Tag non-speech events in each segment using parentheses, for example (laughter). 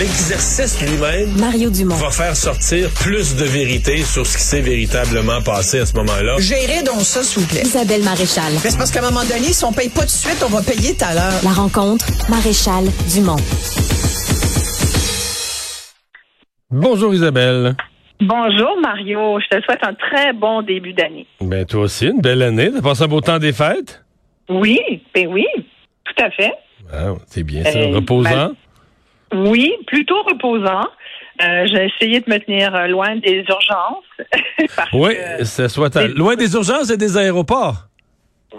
L'exercice lui-même Mario Dumont. va faire sortir plus de vérité sur ce qui s'est véritablement passé à ce moment-là. Gérez donc ça, s'il vous plaît. Isabelle Maréchal. Mais c'est parce qu'à un moment donné, si on paye pas tout de suite, on va payer tout à l'heure. La rencontre, Maréchal Dumont. Bonjour Isabelle. Bonjour Mario, je te souhaite un très bon début d'année. Ben toi aussi, une belle année. T'as passé un beau temps des fêtes? Oui, ben oui, tout à fait. Ah, c'est bien ça. Euh, Reposant? Oui, plutôt reposant. Euh, j'ai essayé de me tenir euh, loin des urgences. (laughs) oui, ça soit à- loin des urgences et des aéroports.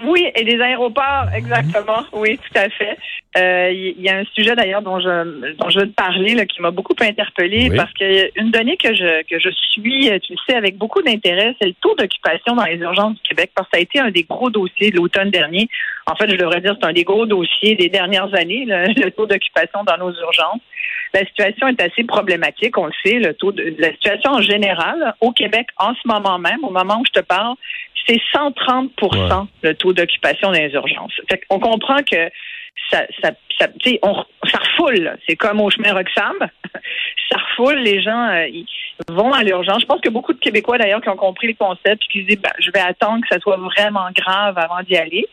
Oui, et des aéroports, exactement. Oui, tout à fait. Euh, Il y, a un sujet d'ailleurs dont je dont je veux te parler là, qui m'a beaucoup interpellée Oui. parce que une donnée que je que je suis, euh, tu le sais, avec beaucoup d'intérêt, c'est le taux d'occupation dans les urgences du Québec parce que ça a été un des gros dossiers de l'automne dernier. En fait, je devrais dire c'est un des gros dossiers des dernières années, le, (laughs) le taux d'occupation dans nos urgences. La situation est assez problématique, on le sait, le taux de la situation en général au Québec en ce moment même, au moment où je te parle, c'est 130 Ouais. le taux d'occupation dans les urgences. Fait on comprend que ça, ça, ça, on, ça refoule. C'est comme au chemin Roxham. (laughs) ça refoule. Les gens euh, ils vont à l'urgence. Je pense que beaucoup de Québécois, d'ailleurs, qui ont compris le concept, puis qui se disent, ben, je vais attendre que ça soit vraiment grave avant d'y aller.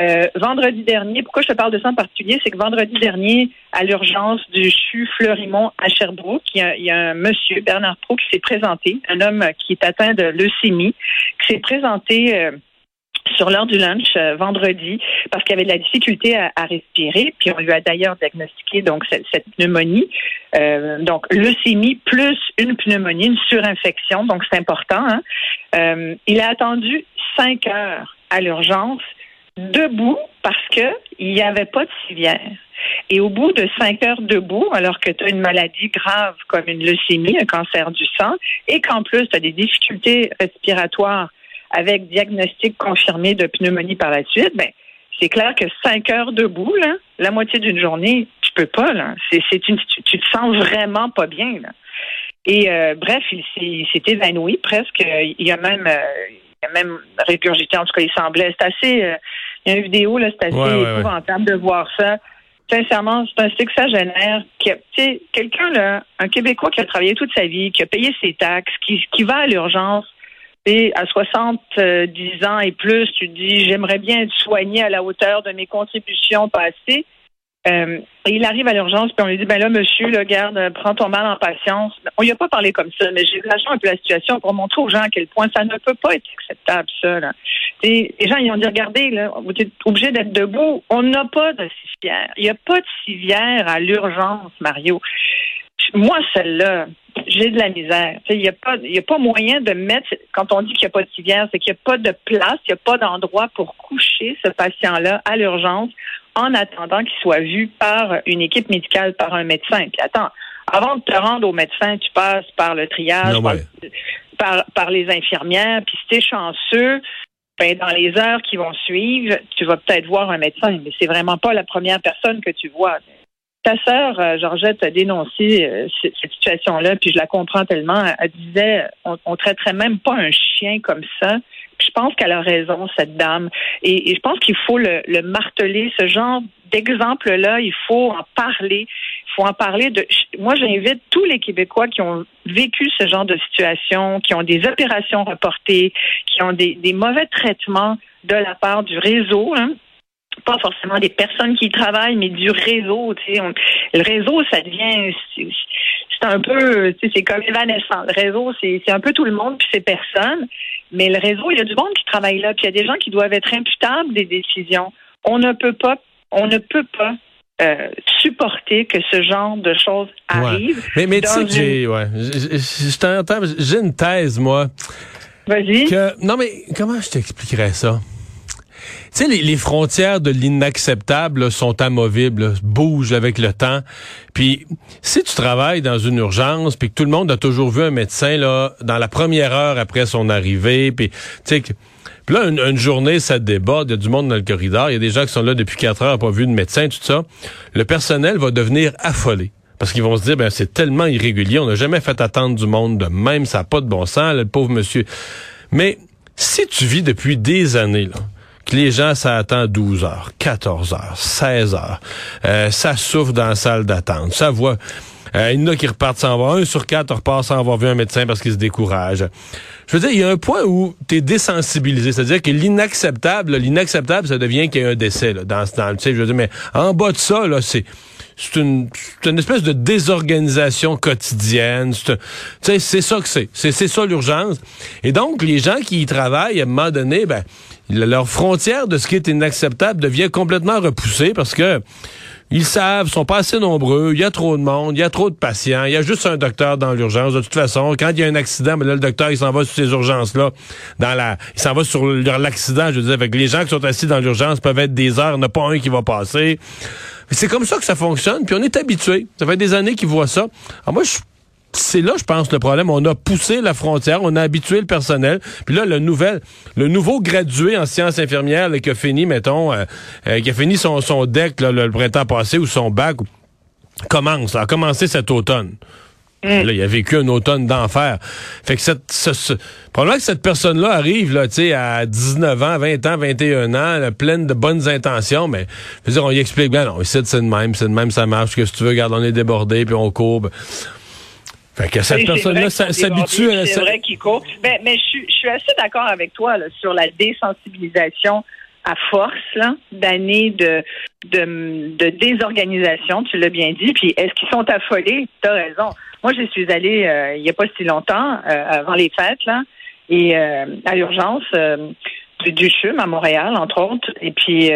Euh, vendredi dernier, pourquoi je te parle de ça en particulier, c'est que vendredi dernier, à l'urgence du CHU Fleurimont à Sherbrooke, il y a, un monsieur, Bernard Pro, qui s'est présenté, un homme qui est atteint de leucémie, qui s'est présenté euh, sur l'heure du lunch euh, vendredi parce qu'il avait de la difficulté à, respirer, puis on lui a d'ailleurs diagnostiqué donc cette, pneumonie, donc leucémie plus une pneumonie, une surinfection, donc c'est important. hein. Il a attendu cinq heures à l'urgence debout parce que il n'y avait pas de civière. Et au bout de cinq heures debout, alors que tu as une maladie grave comme une leucémie, un cancer du sang, et qu'en plus tu as des difficultés respiratoires avec diagnostic confirmé de pneumonie par la suite, ben c'est clair que cinq heures debout, là, la moitié d'une journée, tu peux pas. Là. C'est, tu, te sens vraiment pas bien. Là. Et euh, bref, il s'est, évanoui presque. Il y a même, euh, même régurgité. En tout cas, il semblait. C'est assez. euh, il y a une vidéo là, c'est assez Ouais, ouais, ouais. épouvantable de voir ça. Sincèrement, c'est un sexagénaire qui, a- tu sais, quelqu'un là, un Québécois qui a travaillé toute sa vie, qui a payé ses taxes, qui, qui va à l'urgence. Et à 70 ans et plus, tu te dis, j'aimerais bien être soigné à la hauteur de mes contributions passées. Euh, et il arrive à l'urgence, puis on lui dit, ben là, monsieur, là, garde, prends ton mal en patience. On lui a pas parlé comme ça, mais j'exagère un peu la situation pour montrer aux gens à quel point ça ne peut pas être acceptable, ça. Là. Et les gens, ils ont dit, regardez, là, vous êtes obligé d'être debout. On n'a pas de civière. Il n'y a pas de civière à l'urgence, Mario. Moi, celle-là, j'ai de la misère. Il n'y a, pas- y a pas moyen de mettre, quand on dit qu'il n'y a pas de civière, c'est qu'il n'y a pas de place, il n'y a pas d'endroit pour coucher ce patient-là à l'urgence en attendant qu'il soit vu par une équipe médicale, par un médecin. Puis attends, avant de te rendre au médecin, tu passes par le triage, Non, par, ouais. par, par les infirmières, puis si t'es chanceux, ben, dans les heures qui vont suivre, tu vas peut-être voir un médecin, mais c'est vraiment pas la première personne que tu vois. Ta sœur, euh, Georgette, a dénoncé euh, cette situation-là, puis je la comprends tellement. Elle disait, on, on traiterait même pas un chien comme ça. Je pense qu'elle a raison, cette dame. Et, je pense qu'il faut le, le marteler, ce genre d'exemple-là, il faut en parler. Il faut en parler de. Moi, j'invite tous les Québécois qui ont vécu ce genre de situation, qui ont des opérations reportées, qui ont des, mauvais traitements de la part du réseau. hein, pas forcément des personnes qui travaillent, mais du réseau. Le réseau, ça devient, c'est un peu, c'est comme évanescent. Le réseau, c'est un peu tout le monde puis c'est personne. Mais le réseau, il y a du monde qui travaille là, puis il y a des gens qui doivent être imputables des décisions. On ne peut pas, on ne peut pas euh, supporter que ce genre de choses Ouais. arrivent. Mais, mais tu sais que j'ai, ouais, je t'entends, j'ai une thèse, moi, Vas-y. que, non mais, comment je t'expliquerais ça? Sais, les, frontières de l'inacceptable sont amovibles, bougent avec le temps. Puis, si tu travailles dans une urgence, puis que tout le monde a toujours vu un médecin là dans la première heure après son arrivée, puis tu sais, là, une, journée, ça déborde, il y a du monde dans le corridor, il y a des gens qui sont là depuis quatre heures, pas vu de médecin, tout ça. Le personnel va devenir affolé. Parce qu'ils vont se dire, ben c'est tellement irrégulier, on n'a jamais fait attendre du monde de même, ça n'a pas de bon sens, le pauvre monsieur. Mais si tu vis depuis des années, là, les gens, ça attend 12 heures, 14 heures, 16 heures. Euh, ça souffre dans la salle d'attente. Ça voit... Euh, il y en a qui repartent sans voir. Un sur quatre repart sans avoir vu un médecin parce qu'il se décourage. Je veux dire, il y a un point où tu es désensibilisé. C'est-à-dire que l'inacceptable, l'inacceptable, ça devient qu'il y a un décès là, dans, dans tu sais, je veux dire, mais en bas de ça, là, c'est c'est une, une, espèce de désorganisation quotidienne. C'est ça que c'est. C'est ça l'urgence. Et donc, les gens qui y travaillent, à un moment donné, ben, leur frontière de ce qui est inacceptable devient complètement repoussée parce que ils savent, sont pas assez nombreux, il y a trop de monde, il y a trop de patients, il y a juste un docteur dans l'urgence. De toute façon, quand il y a un accident, ben là, le docteur, il s'en va sur ces urgences-là, dans la, il s'en va sur l'accident, je veux dire, avec les gens qui sont assis dans l'urgence peuvent être des heures, il n'y en a pas un qui va passer. C'est comme ça que ça fonctionne, puis on est habitué. Ça fait des années qu'ils voient ça. Alors moi, je c'est là, je pense, le problème. On a poussé la frontière, on a habitué le personnel. Puis là, le nouvel, le nouveau gradué en sciences infirmières qui a fini, mettons, euh, euh, qui a fini son, son deck le printemps passé ou son bac, commence, a commencé cet automne. Mm. Là, il a vécu un automne d'enfer. Fait que cette, ce, probablement que cette personne-là arrive là, à 19 ans, 20 ans, 21 ans, pleine de bonnes intentions, mais je veux dire, on y explique bien, non, ici, c'est de même, c'est de même, ça marche, que si tu veux, regarde, on est débordé, puis on courbe. Fait que cette personne-là s'habitue à... C'est vrai qu'il court. Ben, mais, mais je, suis assez d'accord avec toi là, sur la désensibilisation à force d'années de, de, de, désorganisation, tu l'as bien dit. Puis est-ce qu'ils sont affolés? Tu as raison. Moi, je suis allée euh, il n'y a pas si longtemps, euh, avant les fêtes, là, et euh, à l'urgence du CHUM à Montréal, entre autres. Et puis,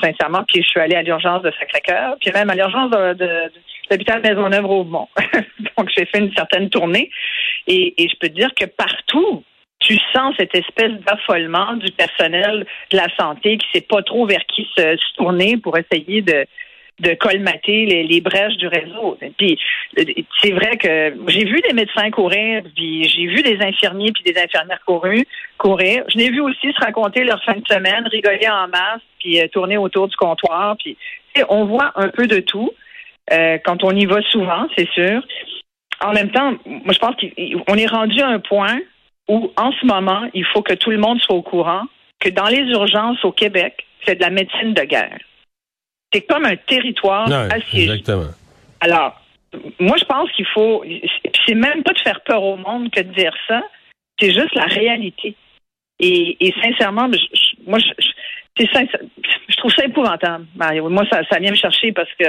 sincèrement, puis je suis allée à l'urgence de Sacré-Cœur, puis même à l'urgence de, de l'hôpital Maisonneuve-Rosemont. (laughs) Donc, j'ai fait une certaine tournée. Et, je peux te dire que partout, tu sens cette espèce d'affolement du personnel de la santé qui sait pas trop vers qui se, tourner pour essayer de, de colmater les, brèches du réseau. Puis c'est vrai que j'ai vu des médecins courir, puis j'ai vu des infirmiers puis des infirmières courir. courir. Je l'ai vu aussi se raconter leur fin de semaine, rigoler en masse, puis euh, tourner autour du comptoir. Puis on voit un peu de tout. Euh, quand on y va souvent, c'est sûr. En même temps, moi, je pense qu'on est rendu à un point où, en ce moment, il faut que tout le monde soit au courant que dans les urgences au Québec, c'est de la médecine de guerre. C'est comme un territoire assiégé. Exactement. Alors, moi, je pense qu'il faut. C'est même pas de faire peur au monde que de dire ça. C'est juste la réalité. Et, sincèrement, moi, je, je trouve ça épouvantable. Moi, ça, vient me chercher parce que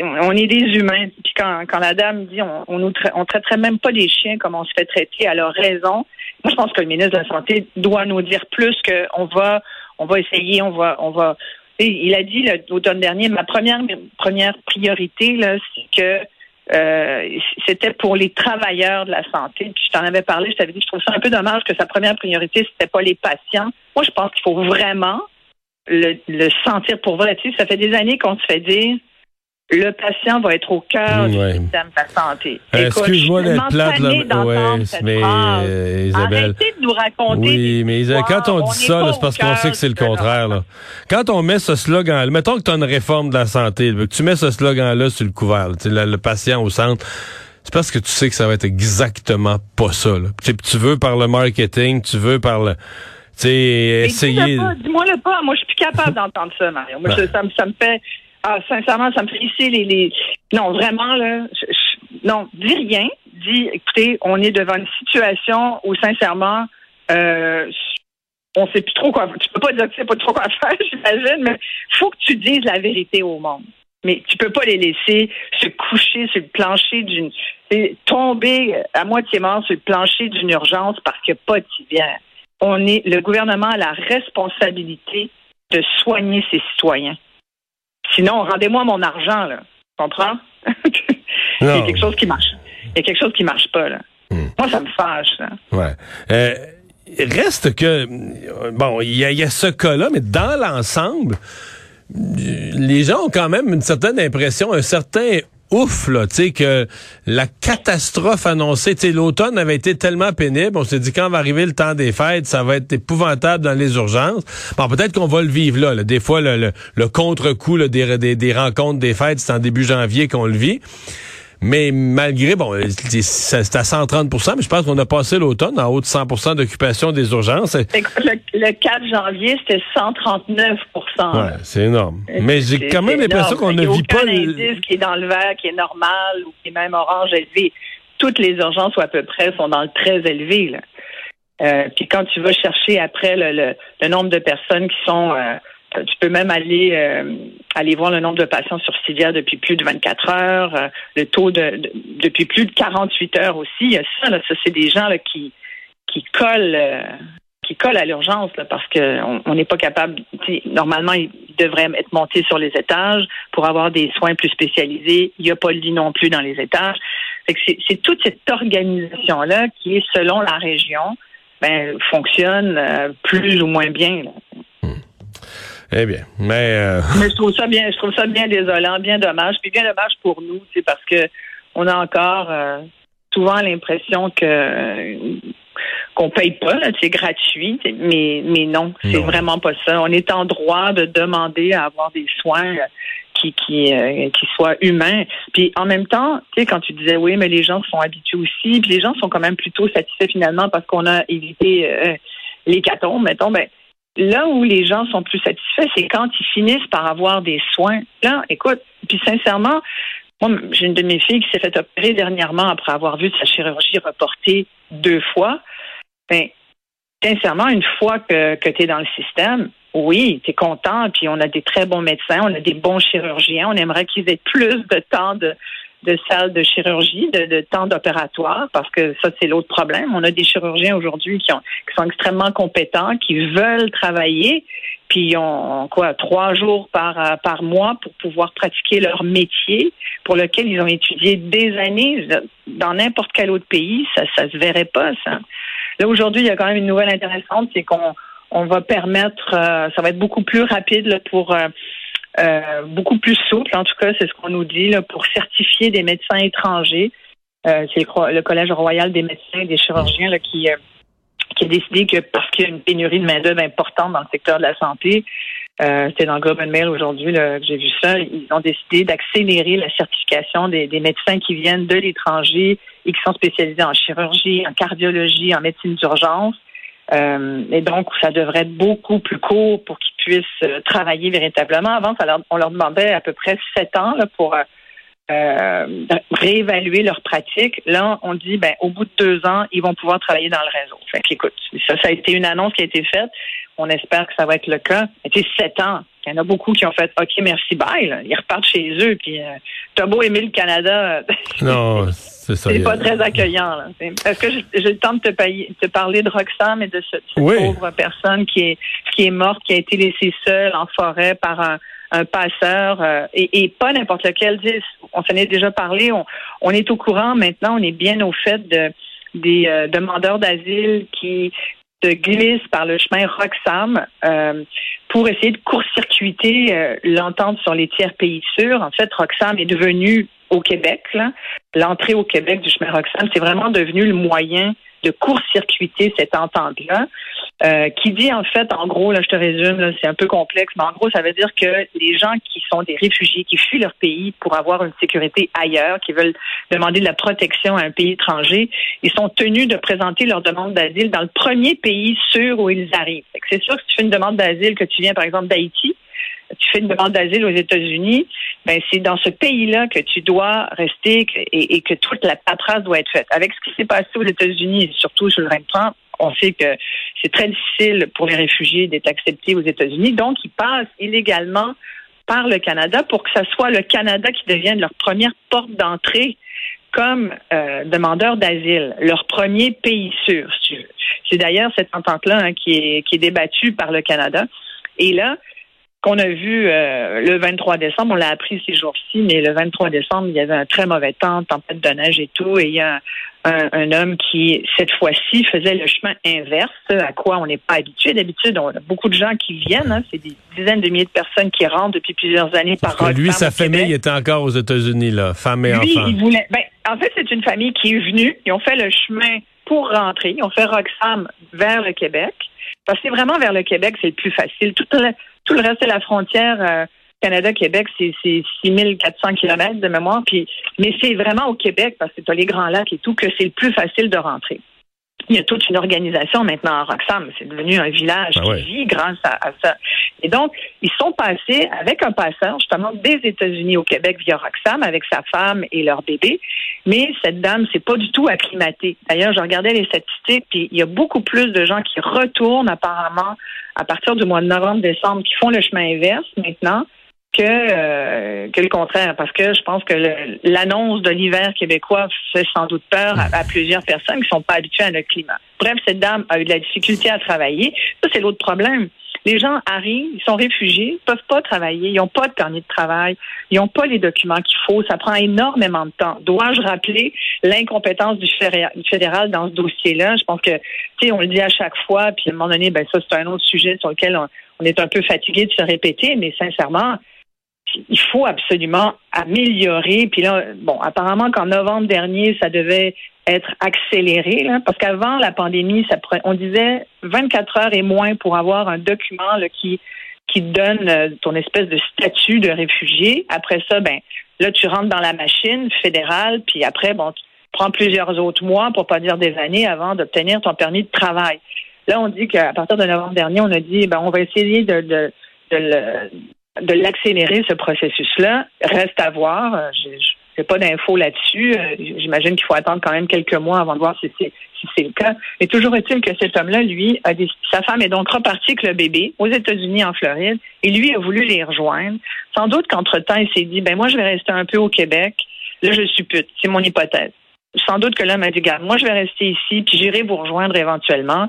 on est des humains. Puis quand, quand la dame dit on, on nous on traiterait même pas des chiens comme on se fait traiter, elle a raison. Moi, je pense que le ministre de la Santé doit nous dire plus qu'on va, on va essayer, on va, on va. il a dit l'automne dernier, ma première première priorité c'est que euh, c'était pour les travailleurs de la santé. Puis je t'en avais parlé, je t'avais dit, je trouve ça un peu dommage que sa première priorité, c'était pas les patients. Moi, je pense qu'il faut vraiment le, sentir pour vrai. Tu sais, ça fait des années qu'on se fait dire le patient va être au cœur du système de la santé. Euh, excuse-moi d'être plate, là. Ouais, mais euh, Isabelle. Arrêtez de nous raconter. Oui, mais Isabelle, quand on, dit ça, c'est parce qu'on sait que c'est le contraire. Là. Quand on met ce slogan, mettons que tu as une réforme de la santé, que tu mets ce slogan-là sur le couvert, le, patient au centre. C'est parce que tu sais que ça va être exactement pas ça. Là. Tu veux par le marketing, tu veux par le essayer. Dis-moi le pas. Moi, je suis plus capable (laughs) d'entendre ça, Mario. Moi, ça, ça, me fait. Ah, sincèrement, ça me fait ici les, les. Non, vraiment, là. non, dis rien. Dis, écoutez, on est devant une situation où, sincèrement, euh, on sait plus trop quoi. Tu peux pas dire que tu sais pas trop quoi faire, (laughs) j'imagine, mais faut que tu dises la vérité au monde. Mais tu peux pas les laisser se coucher sur le plancher d'une. tomber à moitié mort sur le plancher d'une urgence parce qu'il n'y a pas de tibière on est, le gouvernement a la responsabilité de soigner ses citoyens. Sinon, rendez-moi mon argent, là. Tu comprends? (laughs) Il y a quelque chose qui marche. Il y a quelque chose qui marche pas, là. Hmm. Moi, ça me fâche, là. Ouais. Euh, reste que, bon, il y, y, a ce cas-là, mais dans l'ensemble, les gens ont quand même une certaine impression, un certain ouf, là, tu sais, que la catastrophe annoncée, tu sais, l'automne avait été tellement pénible, on s'est dit quand va arriver le temps des fêtes, ça va être épouvantable dans les urgences. Bon, peut-être qu'on va le vivre là, Des fois, le, contre-coup des rencontres des fêtes, c'est en début janvier qu'on le vit. Mais malgré, bon, c'est à 130% mais je pense qu'on a passé l'automne en haut de 100% d'occupation des urgences. Le, 4 janvier, c'était 139% Ouais, c'est énorme. Mais j'ai quand même l'impression qu'on ne vit pas... Il n'y a qui est dans le vert, qui est normal ou qui est même orange élevé. Toutes les urgences, ou à peu près, sont dans le très élevé. Là. Euh, puis quand tu vas chercher après le, le, nombre de personnes qui sont... Euh, tu peux même aller euh, aller voir le nombre de patients sur civière depuis plus de 24 heures, euh, le taux de, depuis plus de 48 heures aussi. Il y a ça, là, ça c'est des gens là, qui qui collent euh, qui collent à l'urgence parce qu'on n'est pas capable. Normalement, ils devraient être montés sur les étages pour avoir des soins plus spécialisés. Il n'y a pas le lit non plus dans les étages. C'est toute cette organisation là qui est selon la région ben, fonctionne plus ou moins bien. Là. Eh bien, mais, euh... mais je trouve ça bien, je trouve ça bien désolant, bien dommage, puis bien dommage pour nous, c'est parce que on a encore euh, souvent l'impression que qu'on paye pas, c'est gratuit, mais mais non, c'est vraiment pas ça. On est en droit de demander à avoir des soins qui qui euh, qui soient humains. Puis en même temps, tu sais quand tu disais oui, mais les gens sont habitués aussi, puis les gens sont quand même plutôt satisfaits finalement parce qu'on a évité euh, l'hécatombe, mettons, ben Là où les gens sont plus satisfaits, c'est quand ils finissent par avoir des soins. Là, écoute, puis sincèrement, moi, j'ai une de mes filles qui s'est fait opérer dernièrement après avoir vu sa chirurgie reportée deux fois. Ben, sincèrement, une fois que, que tu es dans le système, oui, tu es content, puis on a des très bons médecins, on a des bons chirurgiens, on aimerait qu'ils aient plus de temps de, de salles de chirurgie, de, de temps d'opératoire, parce que ça, c'est l'autre problème. On a des chirurgiens aujourd'hui qui, ont, qui sont extrêmement compétents, qui veulent travailler, puis ils ont quoi, trois jours par, par mois pour pouvoir pratiquer leur métier, pour lequel ils ont étudié des années. Dans n'importe quel autre pays, ça ça se verrait pas, ça. Là, aujourd'hui, il y a quand même une nouvelle intéressante, c'est qu'on on va permettre, euh, ça va être beaucoup plus rapide là, pour... Euh, euh, beaucoup plus souple, en tout cas, c'est ce qu'on nous dit, pour certifier des médecins étrangers. Euh, c'est le Collège royal des médecins et des chirurgiens euh, qui a décidé que parce qu'il y a une pénurie de main-d'œuvre importante dans le secteur de la santé, c'était dans le Globe Mail aujourd'hui que j'ai vu ça, ils ont décidé d'accélérer la certification des, médecins qui viennent de l'étranger et qui sont spécialisés en chirurgie, en cardiologie, en médecine d'urgence. Euh, et donc, ça devrait être beaucoup plus court pour qu'ils puissent euh, travailler véritablement. Avant, on leur demandait à peu près sept ans là, pour euh, réévaluer leur pratique. Là, on dit, ben, au bout de deux ans, ils vont pouvoir travailler dans le réseau. Fait écoute, ça, ça a été une annonce qui a été faite. On espère que ça va être le cas. C'était sept ans. Il y en a beaucoup qui ont fait OK, merci, bye. Ils repartent chez eux. Puis, euh, t'as beau aimer le Canada. non, (laughs) c'est ça. C'est pas très accueillant. Est-ce que j'ai le temps de te, parler de Roxane et de cette, pauvre personne qui est, qui est morte, qui a été laissée seule en forêt par un, un passeur euh, et, pas n'importe lequel. On s'en est déjà parlé. On, on, est au courant maintenant. On est bien au fait de des euh, demandeurs d'asile qui se glissent par le chemin Roxham euh, pour essayer de court-circuiter l'entente sur les tiers pays sûrs. En fait, Roxham est devenu au Québec, l'entrée au Québec du chemin Roxham, c'est vraiment devenu le moyen de court-circuiter cette entente-là. Euh, qui dit en fait, en gros, là je te résume, c'est un peu complexe, mais en gros, ça veut dire que les gens qui sont des réfugiés, qui fuient leur pays pour avoir une sécurité ailleurs, qui veulent demander de la protection à un pays étranger, ils sont tenus de présenter leur demande d'asile dans le premier pays sûr où ils arrivent. C'est sûr que si tu fais une demande d'asile, que tu viens par exemple d'Haïti, tu fais une demande d'asile aux États-Unis, ben c'est dans ce pays-là que tu dois rester et, que toute la paperasse doit être faite. Avec ce qui s'est passé aux États-Unis, surtout sur le 23, on sait que c'est très difficile pour les réfugiés d'être acceptés aux États-Unis. Donc, ils passent illégalement par le Canada pour que ce soit le Canada qui devienne leur première porte d'entrée comme euh, demandeurs d'asile, leur premier pays sûr, C'est d'ailleurs cette entente-là hein, qui, est, qui est débattue par le Canada. Et là, qu'on a vu euh, le 23 décembre, on l'a appris ces jours-ci, mais le 23 décembre, il y avait un très mauvais temps, tempête de neige et tout, et il y a un, homme qui, cette fois-ci, faisait le chemin inverse, à quoi on n'est pas habitué. D'habitude, on a beaucoup de gens qui viennent, hein, c'est des dizaines de milliers de personnes qui rentrent depuis plusieurs années par an. Lui, sa famille était encore aux États-Unis, là, femme et lui. Il voulait, ben, en fait, c'est une famille qui est venue, ils ont fait le chemin pour rentrer, ils ont fait Roxham vers le Québec. Parce que vraiment vers le Québec, c'est le plus facile. Tout le, tout le reste de la frontière, euh, Canada-Québec, c'est 6400 kilomètres de mémoire. Puis, mais c'est vraiment au Québec, parce que tu as les grands lacs et tout, que c'est le plus facile de rentrer. Il y a toute une organisation maintenant à Roxham. C'est devenu un village Ah ouais. qui vit grâce à, à ça. Et donc, ils sont passés avec un passeur, justement, des États-Unis au Québec via Roxham, avec sa femme et leur bébé. Mais cette dame, c'est pas du tout acclimatée. D'ailleurs, je regardais les statistiques, puis il y a beaucoup plus de gens qui retournent apparemment à partir du mois de novembre-décembre, qui font le chemin inverse maintenant que euh, que le contraire, parce que je pense que l'annonce de l'hiver québécois fait sans doute peur à, plusieurs personnes qui sont pas habituées à notre climat. Bref, cette dame a eu de la difficulté à travailler. Ça, c'est l'autre problème. Les gens arrivent, ils sont réfugiés, ils peuvent pas travailler, ils n'ont pas de permis de travail, ils n'ont pas les documents qu'il faut, ça prend énormément de temps. Dois-je rappeler l'incompétence du fédéral, dans ce dossier-là? Je pense que, tu sais, on le dit à chaque fois, puis à un moment donné, ben ça, c'est un autre sujet sur lequel on est un peu fatigué de se répéter, mais sincèrement, il faut absolument améliorer. Puis là, bon, apparemment qu'en novembre dernier, ça devait être accéléré, là, parce qu'avant la pandémie, ça on disait 24 heures et moins pour avoir un document là, qui qui donne euh, ton espèce de statut de réfugié. Après ça, ben là, tu rentres dans la machine fédérale, puis après, bon, tu prends plusieurs autres mois, pour pas dire des années, avant d'obtenir ton permis de travail. Là, on dit qu'à partir de novembre dernier, on a dit, ben, on va essayer de, de, de le- de l'accélérer, ce processus-là. Reste à voir. Euh, Je n'ai pas d'infos là-dessus. Euh, J'imagine qu'il faut attendre quand même quelques mois avant de voir si c'est le cas. Mais toujours est-il que cet homme-là, lui, a des, sa femme est donc repartie avec le bébé aux États-Unis, en Floride, et lui a voulu les rejoindre. Sans doute qu'entre-temps, il s'est dit, ben moi, je vais rester un peu au Québec. Là, je suis pute. C'est mon hypothèse. Sans doute que l'homme a dit, garde, moi, je vais rester ici, puis j'irai vous rejoindre éventuellement.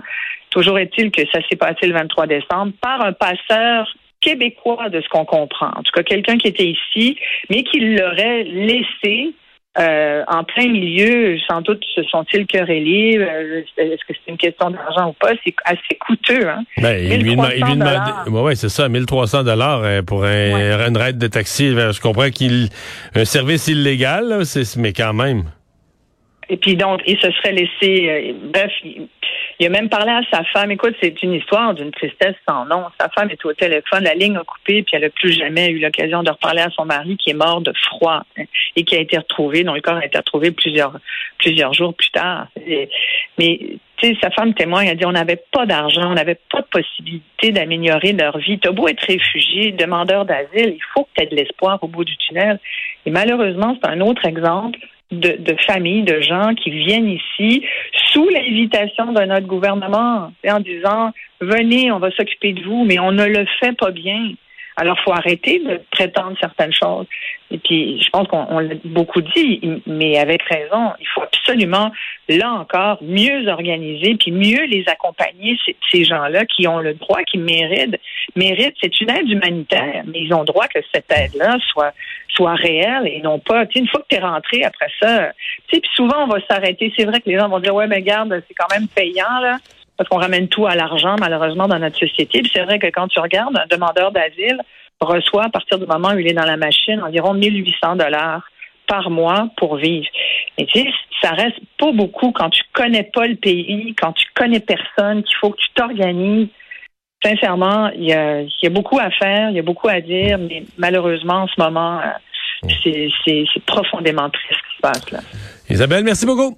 Toujours est-il que ça s'est passé le 23 décembre par un passeur québécois de ce qu'on comprend. En tout cas, quelqu'un qui était ici, mais qui l'aurait laissé euh, en plein milieu. Sans doute se sont-ils querellés. Euh, Est-ce que c'est une question d'argent ou pas? C'est assez coûteux. Hein? Ben, il lui, 1300 dema- il lui dollars. ouais, ouais, c'est ça, 1300 dollars euh, pour un, Ouais. une raide de taxi. Ben, Je comprends qu'il, un service illégal, là, c'est- mais quand même. Et puis donc, il se serait laissé. euh, bref, il, a même parlé à sa femme. Écoute, c'est une histoire d'une tristesse sans nom. Sa femme est au téléphone, la ligne a coupé, puis elle n'a plus jamais eu l'occasion de reparler à son mari qui est mort de froid et qui a été retrouvé, dont le corps a été retrouvé plusieurs plusieurs jours plus tard. Mais sa femme témoigne, elle dit on n'avait pas d'argent, on n'avait pas de possibilité d'améliorer leur vie. T'as beau être réfugié, demandeur d'asile, il faut que tu aies de l'espoir au bout du tunnel. Et malheureusement, c'est un autre exemple de, de familles, de gens qui viennent ici sous l'invitation de notre gouvernement, en disant venez, on va s'occuper de vous, mais on ne le fait pas bien. Alors, faut arrêter de prétendre certaines choses. Et puis, je pense qu'on on l'a beaucoup dit, mais avec raison, il faut absolument, là encore, mieux organiser, puis mieux les accompagner, ces, gens-là qui ont le droit, qui méritent. méritent c'est une aide humanitaire, mais ils ont droit que cette aide-là soit soit réelle et non pas, une fois que tu es rentré après ça, tu sais, puis souvent on va s'arrêter. C'est vrai que les gens vont dire, ouais, mais garde, c'est quand même payant, là parce qu'on ramène tout à l'argent, malheureusement, dans notre société. Puis c'est vrai que quand tu regardes, un demandeur d'asile reçoit, à partir du moment où il est dans la machine, environ 1800 dollars par mois pour vivre. Et tu sais, ça reste pas beaucoup quand tu connais pas le pays, quand tu connais personne, qu'il faut que tu t'organises. Sincèrement, il y, a, il y a beaucoup à faire, il y a beaucoup à dire, mais malheureusement, en ce moment, euh, c'est c'est- c'est profondément triste ce qui se passe là. Isabelle, merci beaucoup.